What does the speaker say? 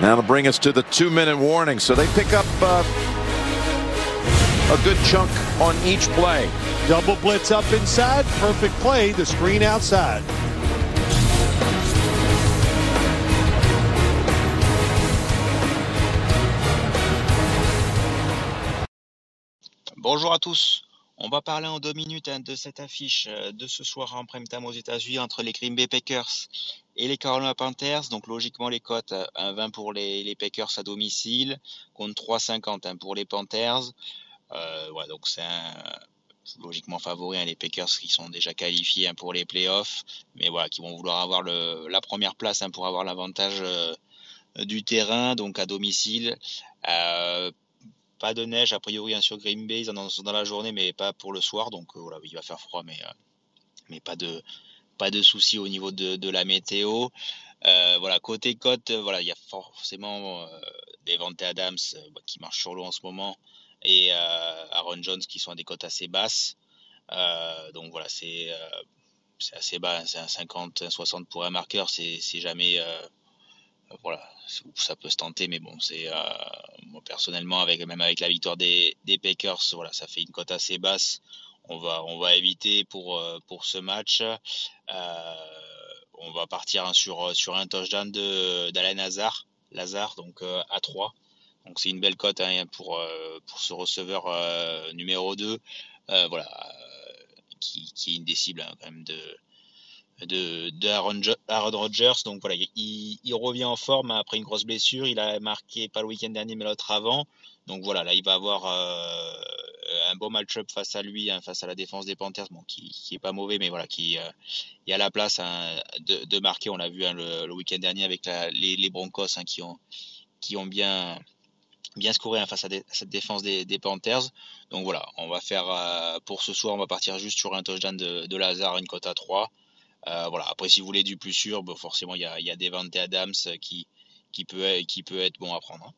That'll bring us to the two-minute warning. So they pick up uh, a good chunk on each play. Double blitz up inside. Perfect play. The screen outside. Bonjour à tous. On va parler en deux minutes hein, de cette affiche euh, de ce soir en prime time aux États-Unis entre les Green Bay Packers et les Carolina Panthers. Donc logiquement les cotes 1,20 pour les, Packers à domicile contre 3,50 hein, pour les Panthers. Euh, donc c'est logiquement favori hein, les Packers qui sont déjà qualifiés pour les playoffs, mais voilà qui vont vouloir avoir la première place pour avoir l'avantage euh, du terrain donc à domicile. Pas de neige a priori hein, sur Green Bay dans, dans, la journée, mais pas pour le soir. Donc euh, voilà, il va faire froid, mais, euh, mais pas de pas de soucis au niveau de, la météo. Euh, voilà, côté côte, voilà, il y a forcément des Vente Adams bah, qui marchent sur l'eau en ce moment et Aaron Jones qui sont à des cotes assez basses. donc voilà, c'est assez bas, c'est un 50, 60 pour un marqueur, c'est jamais voilà, ça peut se tenter, mais bon, c'est euh, moi personnellement, avec même avec la victoire des, Packers, voilà, ça fait une cote assez basse. On va, on va éviter pour euh, pour ce match. Euh, on va partir hein, sur sur un touchdown d'Alain Lazare, Lazare, donc à 3. Donc c'est une belle cote hein, pour pour ce receveur numéro 2, voilà, qui, qui est une des cibles hein, quand même de de, Aaron, Rodgers. Donc voilà, il, revient en forme après une grosse blessure. Il a marqué pas le week-end dernier, mais l'autre avant. Donc voilà, là il va avoir euh, un beau match-up face à lui, hein, face à la défense des Panthers, bon, qui, qui est pas mauvais, mais voilà, qui euh, il a la place hein, de, marquer. On l'a vu hein, le, week-end dernier avec les, Broncos qui ont qui ont bien bien scoré face à, cette défense des, Panthers. Donc voilà, on va faire euh, pour ce soir, on va partir juste sur un touchdown de, de Lazare, une cote à 3. Euh, voilà. Après, si vous voulez du plus sûr, forcément, il y a, y a des Adams qui, qui, peut, qui peut être bon à prendre. Hein.